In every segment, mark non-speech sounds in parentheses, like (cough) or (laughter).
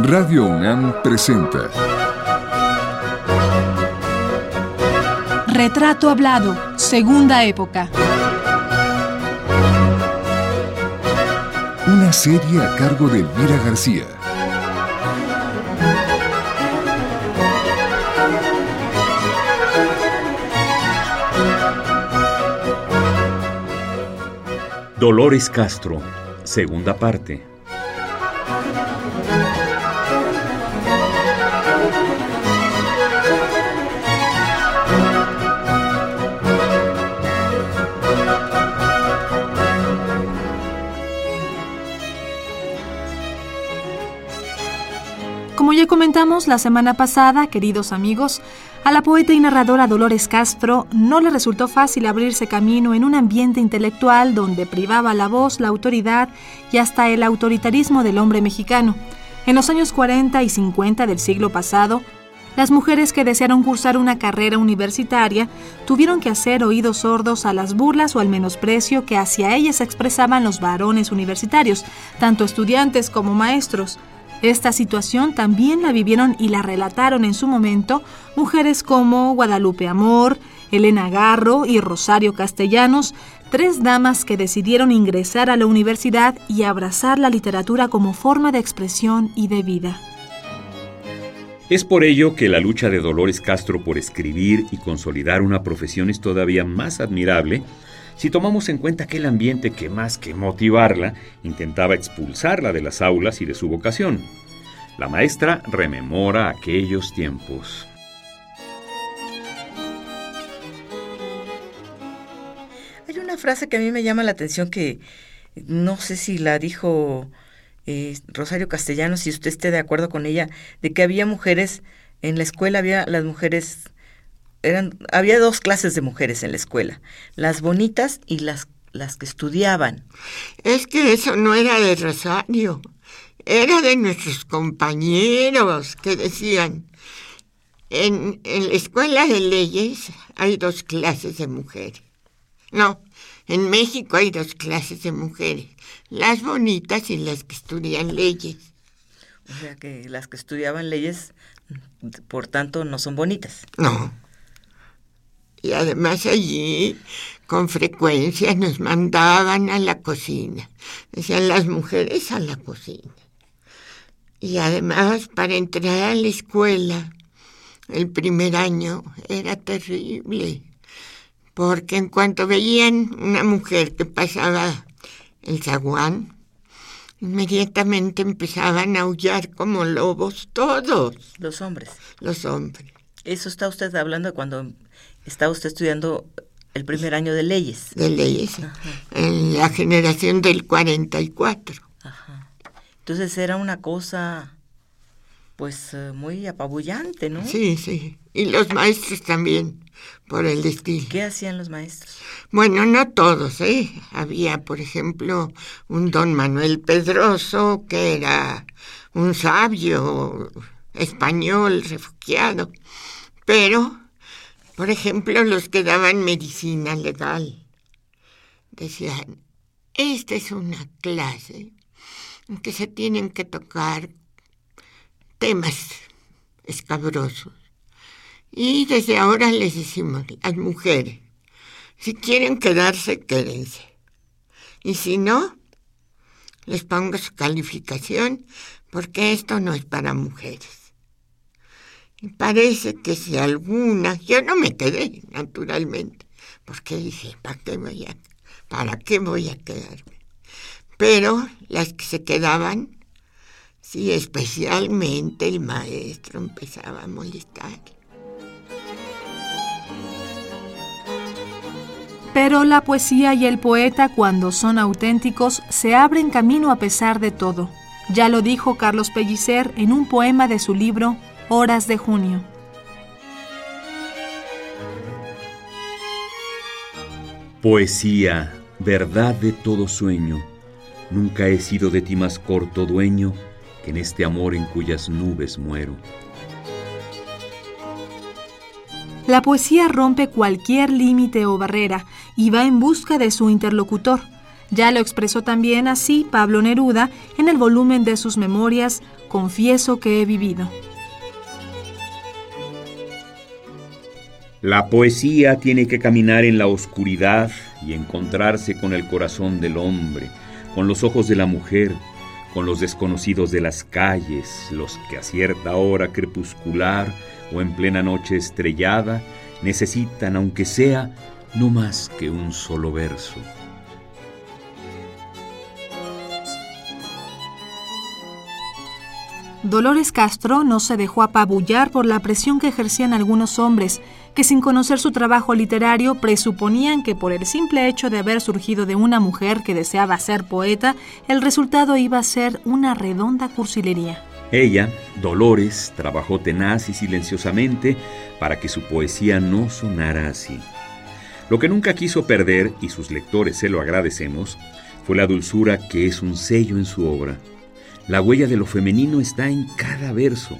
Radio UNAM presenta Retrato Hablado, Segunda Época. Una serie a cargo de Elvira García. Dolores Castro, segunda parte. Como ya comentamos la semana pasada, queridos amigos, a la poeta y narradora Dolores Castro no le resultó fácil abrirse camino en un ambiente intelectual donde privaba la voz, la autoridad y hasta el autoritarismo del hombre mexicano. En los años 40 y 50 del siglo pasado, las mujeres que desearon cursar una carrera universitaria tuvieron que hacer oídos sordos a las burlas o al menosprecio que hacia ellas expresaban los varones universitarios, tanto estudiantes como maestros. Esta situación también la vivieron y la relataron en su momento mujeres como Guadalupe Amor, Elena Garro y Rosario Castellanos, tres damas que decidieron ingresar a la universidad y abrazar la literatura como forma de expresión y de vida. Es por ello que la lucha de Dolores Castro por escribir y consolidar una profesión es todavía más admirable si tomamos en cuenta aquel ambiente que más que motivarla, intentaba expulsarla de las aulas y de su vocación. La maestra rememora aquellos tiempos. Hay una frase que a mí me llama la atención que no sé si la dijo eh, Rosario Castellanos, si usted esté de acuerdo con ella, de que había mujeres, en la escuela había las mujeres eran, había dos clases de mujeres en la escuela, las bonitas y las, las que estudiaban. Es que eso no era de Rosario, era de nuestros compañeros que decían, en, en la escuela de leyes hay dos clases de mujeres. No, en México hay dos clases de mujeres, las bonitas y las que estudian leyes. O sea que las que estudiaban leyes, por tanto, no son bonitas. No. Y además allí con frecuencia nos mandaban a la cocina. Decían las mujeres a la cocina. Y además para entrar a la escuela el primer año era terrible. Porque en cuanto veían una mujer que pasaba el zaguán, inmediatamente empezaban a aullar como lobos todos. Los hombres. Los hombres. Eso está usted hablando de cuando estaba usted estudiando el primer año de leyes. De leyes, Ajá. en la generación del 44. Ajá. Entonces era una cosa, pues, muy apabullante, ¿no? Sí, sí. Y los maestros también, por el estilo. ¿Qué hacían los maestros? Bueno, no todos, ¿eh? Había, por ejemplo, un don Manuel Pedroso, que era un sabio español refugiado, pero por ejemplo, los que daban medicina legal decían, esta es una clase en que se tienen que tocar temas escabrosos. Y desde ahora les decimos, las mujeres, si quieren quedarse, quédense. Y si no, les pongo su calificación porque esto no es para mujeres. Parece que si alguna, yo no me quedé, naturalmente, porque dije, ¿para qué voy a, para qué voy a quedarme? Pero las que se quedaban, sí, especialmente el maestro empezaba a molestar. Pero la poesía y el poeta, cuando son auténticos, se abren camino a pesar de todo. Ya lo dijo Carlos Pellicer en un poema de su libro Horas de junio. Poesía, verdad de todo sueño, nunca he sido de ti más corto dueño que en este amor en cuyas nubes muero. La poesía rompe cualquier límite o barrera y va en busca de su interlocutor. Ya lo expresó también así Pablo Neruda en el volumen de sus memorias Confieso que he vivido. La poesía tiene que caminar en la oscuridad y encontrarse con el corazón del hombre, con los ojos de la mujer, con los desconocidos de las calles, los que a cierta hora crepuscular o en plena noche estrellada necesitan, aunque sea, no más que un solo verso. Dolores Castro no se dejó apabullar por la presión que ejercían algunos hombres, que sin conocer su trabajo literario presuponían que por el simple hecho de haber surgido de una mujer que deseaba ser poeta, el resultado iba a ser una redonda cursilería. Ella, Dolores, trabajó tenaz y silenciosamente para que su poesía no sonara así. Lo que nunca quiso perder, y sus lectores se lo agradecemos, fue la dulzura que es un sello en su obra. La huella de lo femenino está en cada verso.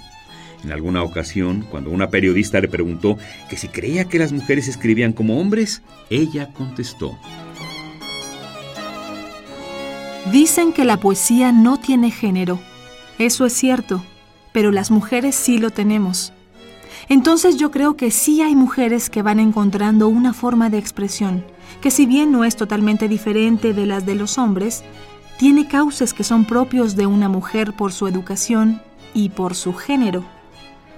En alguna ocasión, cuando una periodista le preguntó que si creía que las mujeres escribían como hombres, ella contestó. Dicen que la poesía no tiene género. Eso es cierto, pero las mujeres sí lo tenemos. Entonces yo creo que sí hay mujeres que van encontrando una forma de expresión, que si bien no es totalmente diferente de las de los hombres, tiene cauces que son propios de una mujer por su educación y por su género.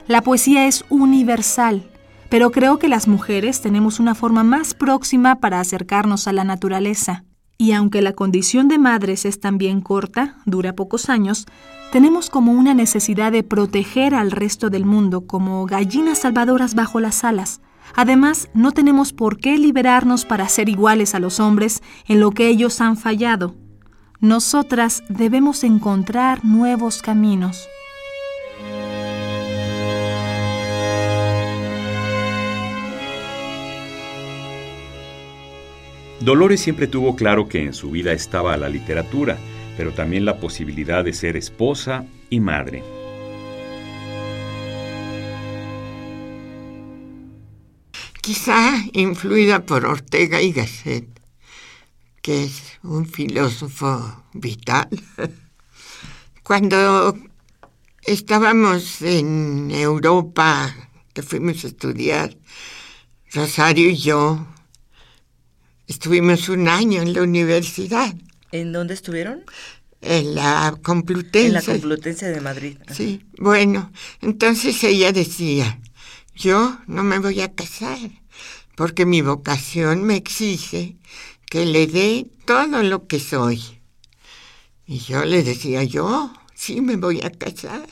La poesía es universal, pero creo que las mujeres tenemos una forma más próxima para acercarnos a la naturaleza. Y aunque la condición de madres es también corta, dura pocos años, tenemos como una necesidad de proteger al resto del mundo como gallinas salvadoras bajo las alas. Además, no tenemos por qué liberarnos para ser iguales a los hombres en lo que ellos han fallado. Nosotras debemos encontrar nuevos caminos. Dolores siempre tuvo claro que en su vida estaba la literatura, pero también la posibilidad de ser esposa y madre. Quizá influida por Ortega y Gasset que es un filósofo vital. (laughs) Cuando estábamos en Europa, que fuimos a estudiar, Rosario y yo estuvimos un año en la universidad. ¿En dónde estuvieron? En la Complutense. En la Complutense de Madrid. Sí, bueno, entonces ella decía, yo no me voy a casar porque mi vocación me exige que le dé todo lo que soy. Y yo le decía, yo sí me voy a casar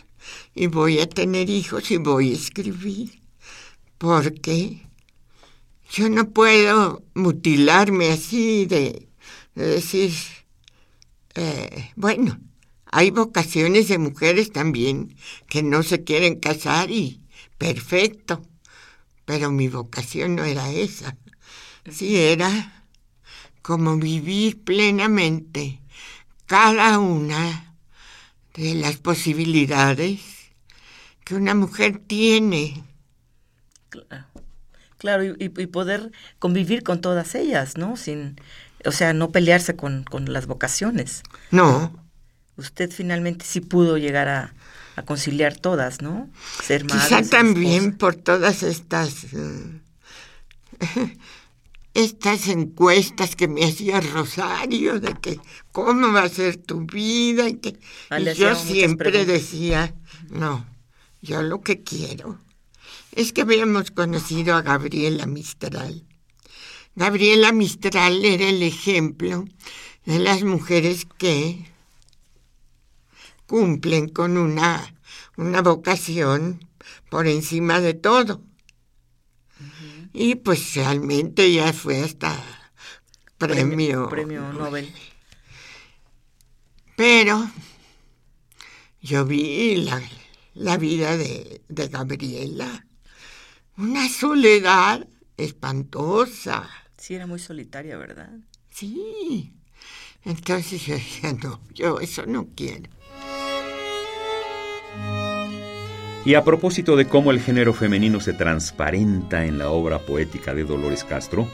y voy a tener hijos y voy a escribir, porque yo no puedo mutilarme así de, decir, eh, bueno, hay vocaciones de mujeres también que no se quieren casar y perfecto, pero mi vocación no era esa, sí era como vivir plenamente cada una de las posibilidades que una mujer tiene. Y, poder convivir con todas ellas, ¿no? Sin, o sea, no pelearse con, las vocaciones. No. Usted finalmente sí pudo llegar a, conciliar todas, ¿no? Ser madre. Quizá también por todas estas eh, (laughs) estas encuestas que me hacía Rosario de que cómo va a ser tu vida y que ah, yo siempre decía, no, yo lo que quiero es que habíamos conocido a Gabriela Mistral. Gabriela Mistral era el ejemplo de las mujeres que cumplen con una, una vocación por encima de todo. Y pues realmente ya fue hasta premio. Premio Nobel. Pero yo vi la, la vida de, de Gabriela. Una soledad espantosa. Sí, era muy solitaria, ¿verdad? Sí. Entonces yo decía, no, yo eso no quiero. Y a propósito de cómo el género femenino se transparenta en la obra poética de Dolores Castro,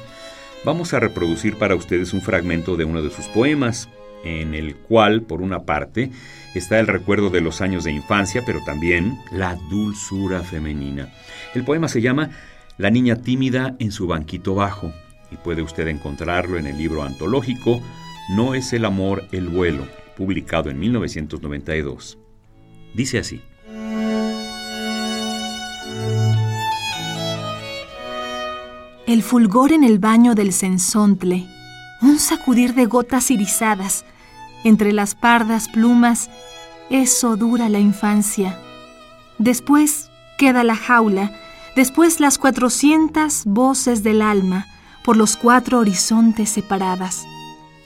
vamos a reproducir para ustedes un fragmento de uno de sus poemas, en el cual, por una parte, está el recuerdo de los años de infancia, pero también la dulzura femenina. El poema se llama La niña tímida en su banquito bajo, y puede usted encontrarlo en el libro antológico No es el amor el vuelo, publicado en 1992. Dice así. El fulgor en el baño del sensontle, un sacudir de gotas irisadas, entre las pardas plumas, eso dura la infancia. Después queda la jaula, después las cuatrocientas voces del alma, por los cuatro horizontes separadas.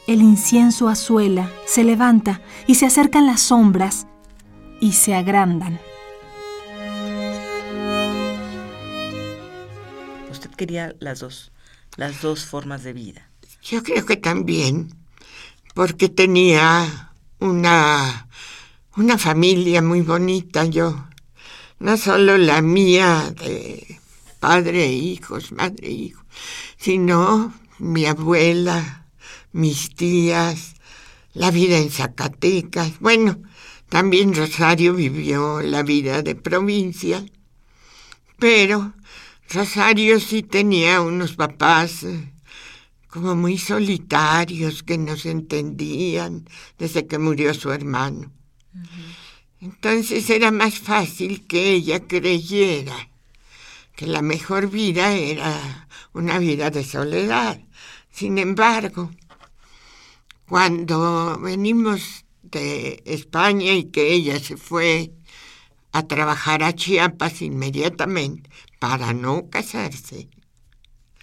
El incienso azuela, se levanta y se acercan las sombras y se agrandan. Usted quería las dos, las dos formas de vida. Yo creo que también, porque tenía una, una familia muy bonita yo, no solo la mía de padre e hijos, madre e hijo, sino mi abuela, mis tías, la vida en Zacatecas. Bueno, también Rosario vivió la vida de provincia, pero Rosario sí tenía unos papás eh, como muy solitarios que no se entendían desde que murió su hermano. Entonces era más fácil que ella creyera que la mejor vida era una vida de soledad. Sin embargo, cuando venimos de España y que ella se fue a trabajar a Chiapas inmediatamente para no casarse.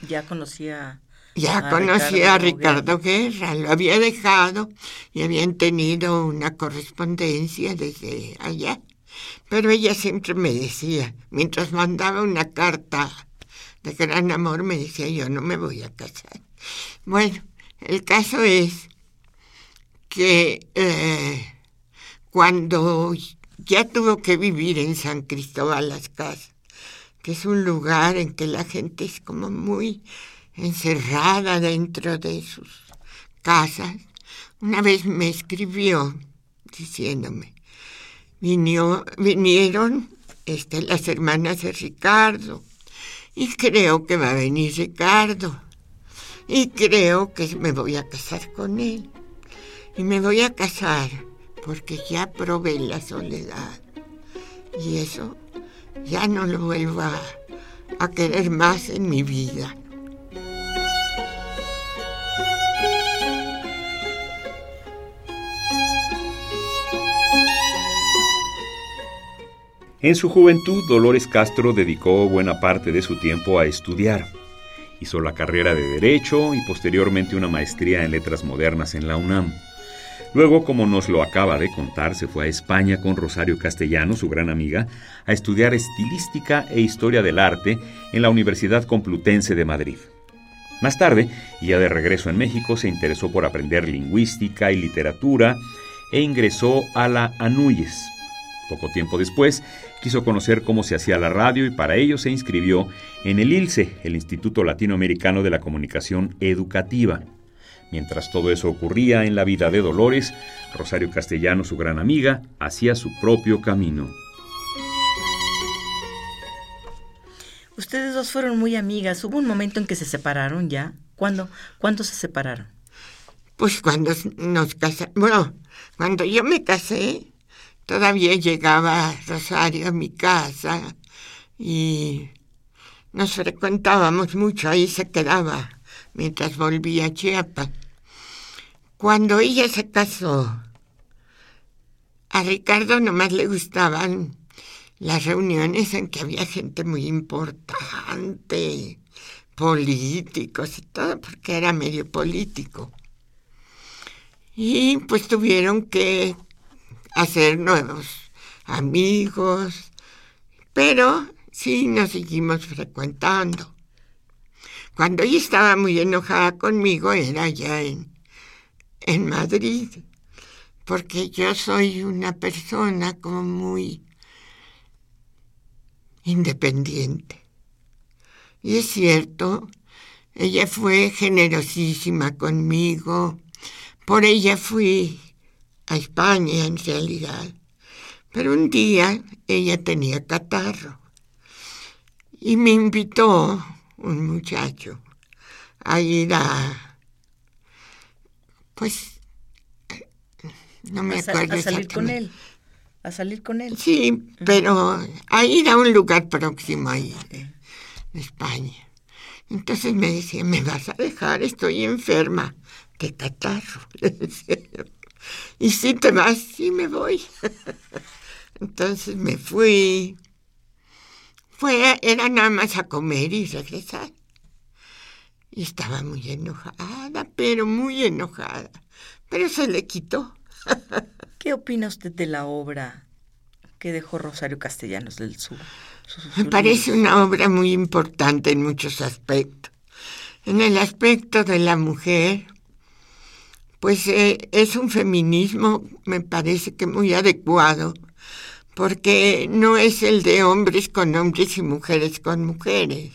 Ya conocía. Ya conocía a Ricardo Guerra, lo había dejado y habían tenido una correspondencia desde allá. Pero ella siempre me decía, mientras mandaba una carta de gran amor, me decía, yo no me voy a casar. Bueno, el caso es que eh, cuando ya tuvo que vivir en San Cristóbal Las Casas, que es un lugar en que la gente es como muy encerrada dentro de sus casas, una vez me escribió diciéndome, vinieron este, las hermanas de Ricardo y creo que va a venir Ricardo y creo que me voy a casar con él y me voy a casar porque ya probé la soledad y eso ya no lo vuelvo a, a querer más en mi vida. En su juventud, Dolores Castro dedicó buena parte de su tiempo a estudiar. Hizo la carrera de Derecho y posteriormente una maestría en Letras Modernas en la UNAM. Luego, como nos lo acaba de contar, se fue a España con Rosario Castellano, su gran amiga, a estudiar estilística e historia del arte en la Universidad Complutense de Madrid. Más tarde, ya de regreso en México, se interesó por aprender lingüística y literatura e ingresó a la ANUYES. Poco tiempo después, quiso conocer cómo se hacía la radio y para ello se inscribió en el ILCE, el Instituto Latinoamericano de la Comunicación Educativa. Mientras todo eso ocurría en la vida de Dolores, Rosario Castellano, su gran amiga, hacía su propio camino. Ustedes dos fueron muy amigas. ¿Hubo un momento en que se separaron ya? ¿Cuándo, ¿Cuándo se separaron? Pues cuando nos casamos. Bueno, cuando yo me casé, Todavía llegaba Rosario a mi casa y nos frecuentábamos mucho, ahí se quedaba mientras volvía a Chiapas. Cuando ella se casó, a Ricardo nomás le gustaban las reuniones en que había gente muy importante, políticos y todo, porque era medio político. Y pues tuvieron que hacer nuevos amigos, pero sí nos seguimos frecuentando. Cuando ella estaba muy enojada conmigo era ya en, en Madrid, porque yo soy una persona como muy independiente. Y es cierto, Ella fue generosísima conmigo. Por ella fui a España en realidad. Pero un día ella tenía catarro y me invitó un muchacho a ir a, pues, no me acuerdo. a salir con él. A salir con él. Sí, pero a ir a un lugar próximo ahí, de, España. Entonces me decía, ¿me vas a dejar? Estoy enferma de catarro. (laughs) y si te vas, sí me voy. (laughs) Entonces me fui. Fue, era nada más a comer y regresar. Y estaba muy enojada, pero muy enojada. Pero se le quitó. (laughs) ¿Qué opina usted de la obra que dejó Rosario Castellanos del Sur? Me parece una obra muy importante en muchos aspectos. En el aspecto de la mujer, pues eh, es un feminismo, me parece que muy adecuado, porque no es el de hombres con hombres y mujeres con mujeres,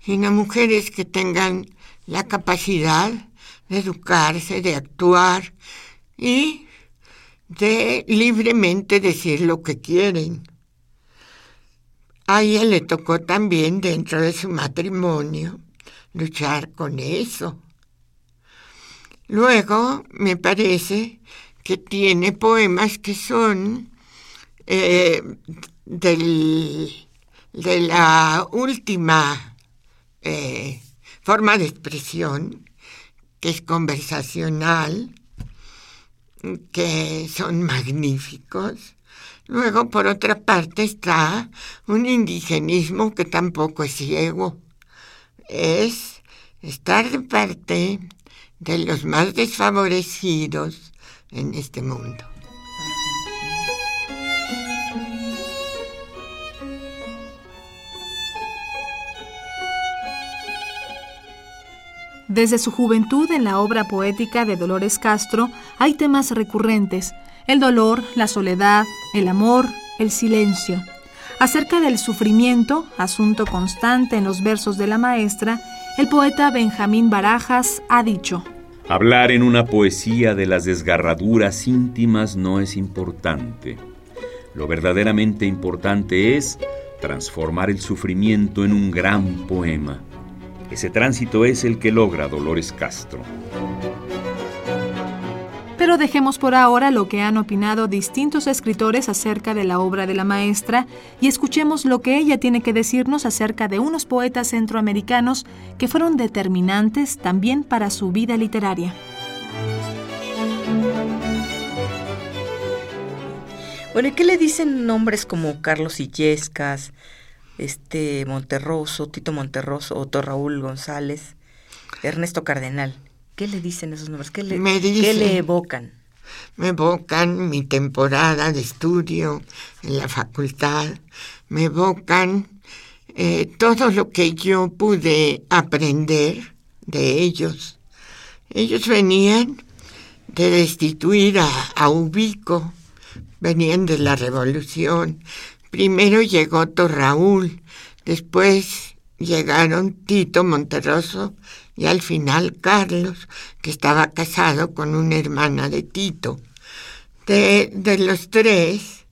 sino mujeres que tengan la capacidad de educarse, de actuar y de libremente decir lo que quieren. A ella le tocó también dentro de su matrimonio luchar con eso. Luego me parece que tiene poemas que son eh, del, de la última eh, forma de expresión, que es conversacional, que son magníficos. Luego, por otra parte, está un indigenismo que tampoco es ciego. Es estar de parte de los más desfavorecidos en este mundo. Desde su juventud en la obra poética de Dolores Castro hay temas recurrentes, el dolor, la soledad, el amor, el silencio. Acerca del sufrimiento, asunto constante en los versos de la maestra, el poeta Benjamín Barajas ha dicho, Hablar en una poesía de las desgarraduras íntimas no es importante. Lo verdaderamente importante es transformar el sufrimiento en un gran poema ese tránsito es el que logra Dolores Castro. Pero dejemos por ahora lo que han opinado distintos escritores acerca de la obra de la maestra y escuchemos lo que ella tiene que decirnos acerca de unos poetas centroamericanos que fueron determinantes también para su vida literaria. Bueno, ¿y qué le dicen nombres como Carlos Illescas, este Monterroso, Tito Monterroso, Otto Raúl González, Ernesto Cardenal. ¿Qué le dicen esos nombres? ¿Qué le, ¿qué le evocan? Me evocan mi temporada de estudio en la facultad, me evocan eh, todo lo que yo pude aprender de ellos. Ellos venían de destituir a, a Ubico, venían de la revolución, Primero llegó Torraúl, después llegaron Tito Monterroso y al final Carlos, que estaba casado con una hermana de Tito. De, de los tres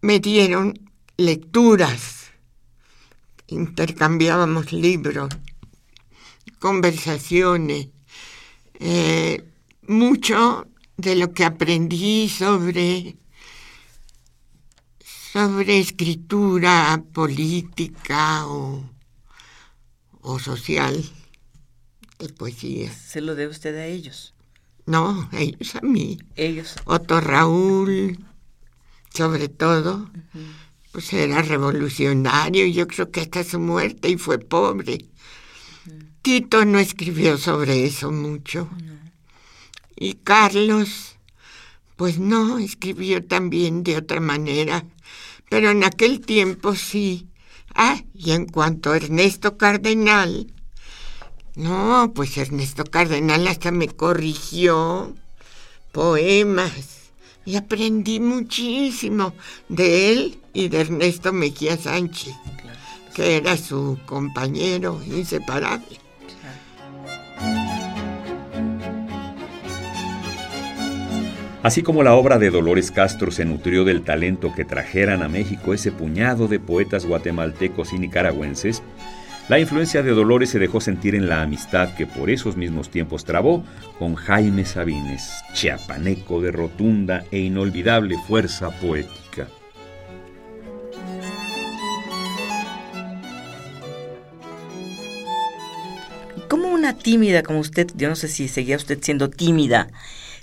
me dieron lecturas, intercambiábamos libros, conversaciones, eh, mucho de lo que aprendí sobre sobre escritura política o, o social de poesía. ¿Se lo debe usted a ellos? No, ellos a mí. Ellos. Otto Raúl, sobre todo, pues era revolucionario, yo creo que hasta su muerte y fue pobre. Tito no escribió sobre eso mucho. Y Carlos, pues no, escribió también de otra manera pero en aquel tiempo sí. Ah, y en cuanto a Ernesto Cardenal, no, pues Ernesto Cardenal hasta me corrigió poemas y aprendí muchísimo de él y de Ernesto Mejía Sánchez. que era su compañero inseparable. Así como la obra de Dolores Castro se nutrió del talento que trajeran a México ese puñado de poetas guatemaltecos y nicaragüenses, la influencia de Dolores se dejó sentir en la amistad que por esos mismos tiempos trabó con Jaime Sabines, chiapaneco de rotunda e inolvidable fuerza poética. ¿Cómo una tímida como usted, yo no sé si seguía usted siendo tímida,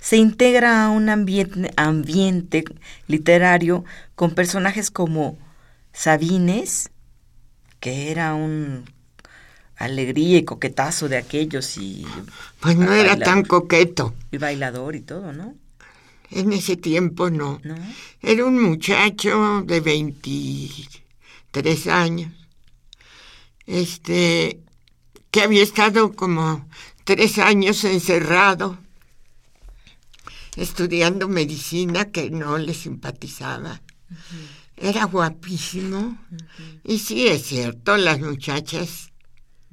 se integra a un ambiente, ambiente literario con personajes como Sabines, que era un alegría y coquetazo de aquellos y... Pues no era tan coqueto. Y bailador y todo, ¿no? En ese tiempo no. ¿No? Era un muchacho de 23 años, este, que había estado como tres años encerrado estudiando medicina que no le simpatizaba. Era guapísimo. Y sí, es cierto, las muchachas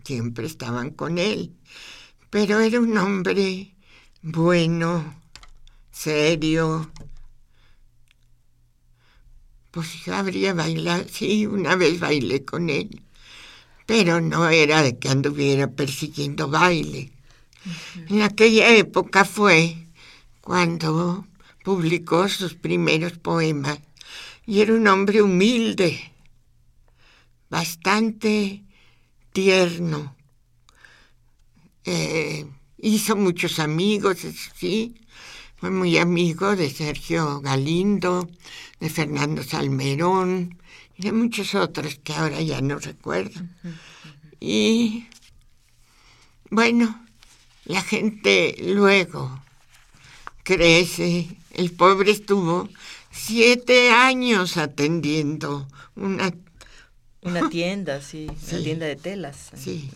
siempre estaban con él. Pero era un hombre bueno, serio. Pues habría bailado, sí, una vez bailé con él, pero no era de que anduviera persiguiendo baile. En aquella época fue cuando publicó sus primeros poemas y era un hombre humilde, bastante tierno. Eh, hizo muchos amigos, sí. Fue muy amigo de Sergio Galindo, de Fernando Salmerón y de muchos otros que ahora ya no recuerdo. Y bueno, la gente luego crece. El pobre estuvo siete años atendiendo una... Una tienda, sí, una tienda de telas. Sí.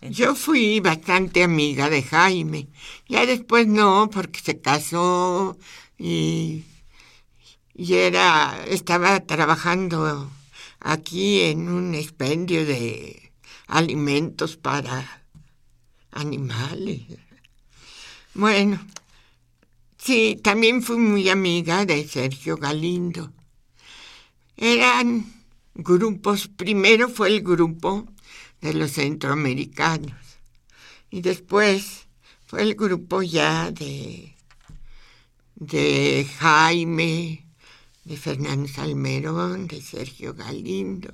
Yo fui bastante amiga de Jaime. Ya después no, porque se casó y, y era, estaba trabajando aquí en un expendio de alimentos para animales. Bueno, Sí, también fui muy amiga de Sergio Galindo. Eran grupos, primero fue el grupo de los centroamericanos y después fue el grupo ya de, de Jaime, de Fernando Salmerón, de Sergio Galindo.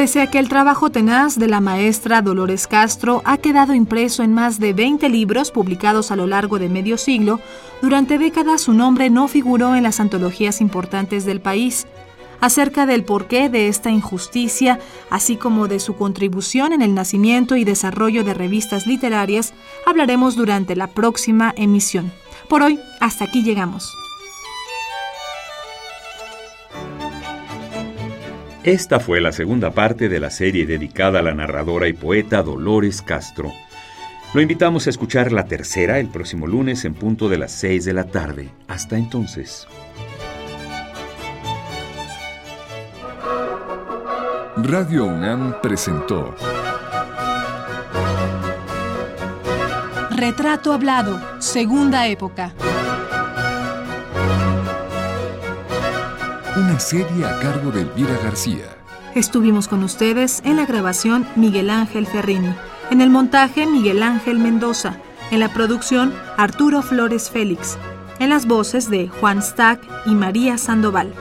Pese a que el trabajo tenaz de la maestra Dolores Castro ha quedado impreso en más de 20 libros publicados a lo largo de medio siglo, durante décadas su nombre no figuró en las antologías importantes del país. Acerca del porqué de esta injusticia, así como de su contribución en el nacimiento y desarrollo de revistas literarias, hablaremos durante la próxima emisión. Por hoy, hasta aquí llegamos. Esta fue la segunda parte de la serie dedicada a la narradora y poeta Dolores Castro. Lo invitamos a escuchar la tercera el próximo lunes en punto de las 6 de la tarde. Hasta entonces. Radio UNAM presentó Retrato Hablado, Segunda Época. Una serie a cargo de Elvira García. Estuvimos con ustedes en la grabación Miguel Ángel Ferrini, en el montaje Miguel Ángel Mendoza, en la producción Arturo Flores Félix, en las voces de Juan Stack y María Sandoval.